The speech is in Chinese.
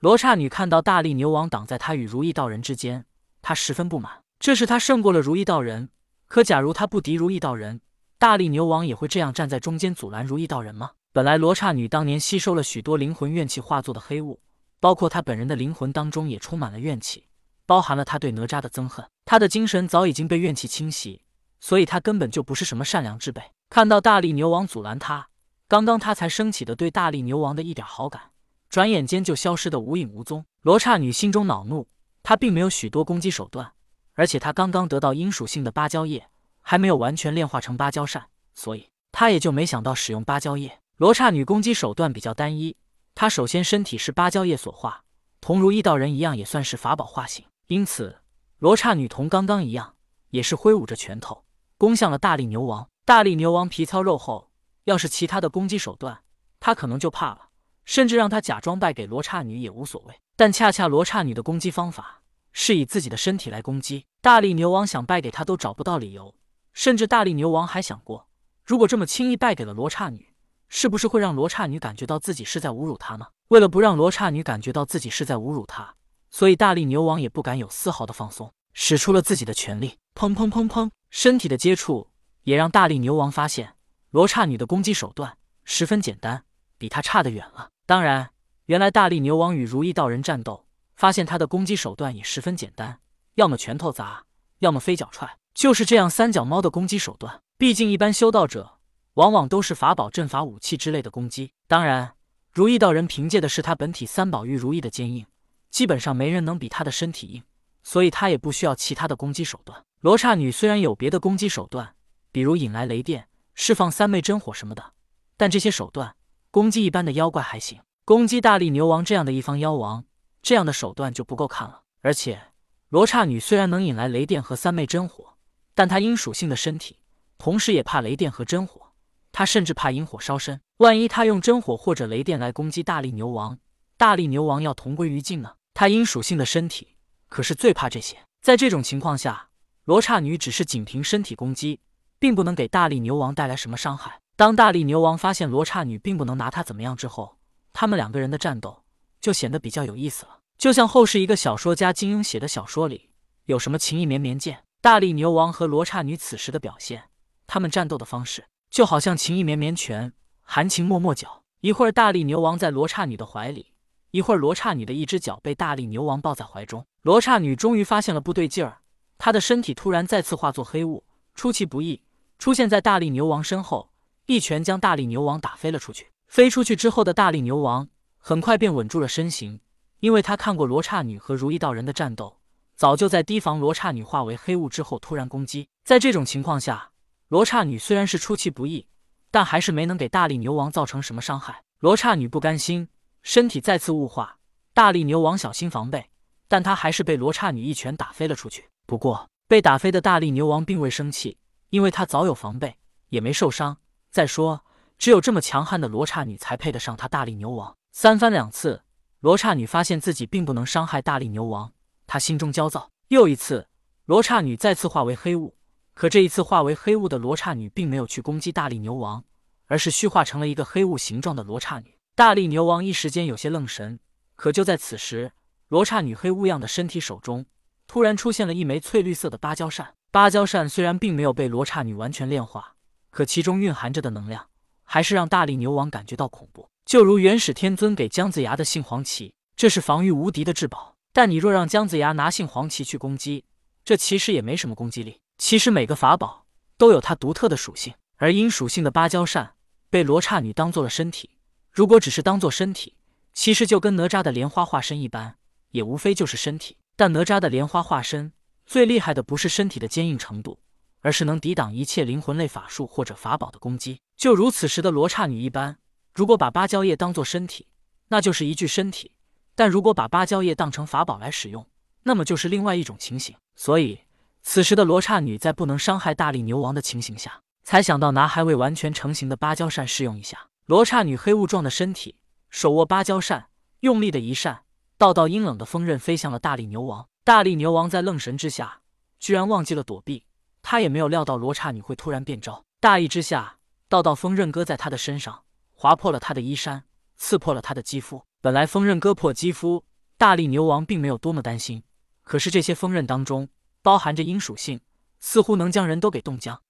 罗刹女看到大力牛王挡在她与如意道人之间，她十分不满。这是她胜过了如意道人，可假如她不敌如意道人，大力牛王也会这样站在中间阻拦如意道人吗？本来罗刹女当年吸收了许多灵魂怨气化作的黑雾，包括她本人的灵魂当中也充满了怨气，包含了她对哪吒的憎恨。她的精神早已经被怨气侵袭，所以她根本就不是什么善良之辈。看到大力牛王阻拦她，刚刚她才升起的对大力牛王的一点好感，转眼间就消失得无影无踪。罗刹女心中恼怒，她并没有许多攻击手段，而且她刚刚得到阴属性的芭蕉叶，还没有完全炼化成芭蕉扇，所以她也就没想到使用芭蕉叶。罗刹女攻击手段比较单一，她首先身体是芭蕉叶所化，同如意道人一样，也算是法宝化形。因此，罗刹女同刚刚一样，也是挥舞着拳头攻向了大力牛王。大力牛王皮糙肉厚，要是其他的攻击手段，他可能就怕了，甚至让他假装败给罗刹女也无所谓。但恰恰罗刹女的攻击方法是以自己的身体来攻击，大力牛王想败给他都找不到理由。甚至大力牛王还想过，如果这么轻易败给了罗刹女。是不是会让罗刹女感觉到自己是在侮辱她呢？为了不让罗刹女感觉到自己是在侮辱她，所以大力牛王也不敢有丝毫的放松，使出了自己的全力。砰砰砰砰，身体的接触也让大力牛王发现罗刹女的攻击手段十分简单，比他差得远了。当然，原来大力牛王与如意道人战斗，发现他的攻击手段也十分简单，要么拳头砸，要么飞脚踹，就是这样三脚猫的攻击手段。毕竟一般修道者。往往都是法宝、阵法、武器之类的攻击。当然，如意道人凭借的是他本体三宝玉如意的坚硬，基本上没人能比他的身体硬，所以他也不需要其他的攻击手段。罗刹女虽然有别的攻击手段，比如引来雷电、释放三昧真火什么的，但这些手段攻击一般的妖怪还行，攻击大力牛王这样的一方妖王，这样的手段就不够看了。而且，罗刹女虽然能引来雷电和三昧真火，但她阴属性的身体，同时也怕雷电和真火。她甚至怕引火烧身，万一她用真火或者雷电来攻击大力牛王，大力牛王要同归于尽呢？她阴属性的身体可是最怕这些。在这种情况下，罗刹女只是仅凭身体攻击，并不能给大力牛王带来什么伤害。当大力牛王发现罗刹女并不能拿他怎么样之后，他们两个人的战斗就显得比较有意思了。就像后世一个小说家金庸写的小说里，有什么情意绵绵剑，大力牛王和罗刹女此时的表现，他们战斗的方式。就好像情意绵绵拳，含情脉脉脚。一会儿大力牛王在罗刹女的怀里，一会儿罗刹女的一只脚被大力牛王抱在怀中。罗刹女终于发现了不对劲儿，她的身体突然再次化作黑雾，出其不意出现在大力牛王身后，一拳将大力牛王打飞了出去。飞出去之后的大力牛王很快便稳住了身形，因为他看过罗刹女和如意道人的战斗，早就在提防罗刹女化为黑雾之后突然攻击。在这种情况下。罗刹女虽然是出其不意，但还是没能给大力牛王造成什么伤害。罗刹女不甘心，身体再次雾化。大力牛王小心防备，但他还是被罗刹女一拳打飞了出去。不过，被打飞的大力牛王并未生气，因为他早有防备，也没受伤。再说，只有这么强悍的罗刹女才配得上他大力牛王。三番两次，罗刹女发现自己并不能伤害大力牛王，她心中焦躁。又一次，罗刹女再次化为黑雾。可这一次化为黑雾的罗刹女并没有去攻击大力牛王，而是虚化成了一个黑雾形状的罗刹女。大力牛王一时间有些愣神。可就在此时，罗刹女黑雾样的身体手中突然出现了一枚翠绿色的芭蕉扇。芭蕉扇虽然并没有被罗刹女完全炼化，可其中蕴含着的能量还是让大力牛王感觉到恐怖。就如元始天尊给姜子牙的杏黄旗，这是防御无敌的至宝。但你若让姜子牙拿杏黄旗去攻击，这其实也没什么攻击力。其实每个法宝都有它独特的属性，而阴属性的芭蕉扇被罗刹女当做了身体。如果只是当做身体，其实就跟哪吒的莲花化身一般，也无非就是身体。但哪吒的莲花化身最厉害的不是身体的坚硬程度，而是能抵挡一切灵魂类法术或者法宝的攻击。就如此时的罗刹女一般，如果把芭蕉叶当做身体，那就是一具身体；但如果把芭蕉叶当成法宝来使用，那么就是另外一种情形。所以。此时的罗刹女在不能伤害大力牛王的情形下，才想到拿还未完全成型的芭蕉扇试用一下。罗刹女黑雾状的身体手握芭蕉扇，用力的一扇，道道阴冷的风刃飞向了大力牛王。大力牛王在愣神之下，居然忘记了躲避。他也没有料到罗刹女会突然变招，大意之下，道道锋刃割在他的身上，划破了他的衣衫，刺破了他的肌肤。本来锋刃割破肌肤大力牛王并没有多么担心，可是这些锋刃当中包含着阴属性，似乎能将人都给冻僵。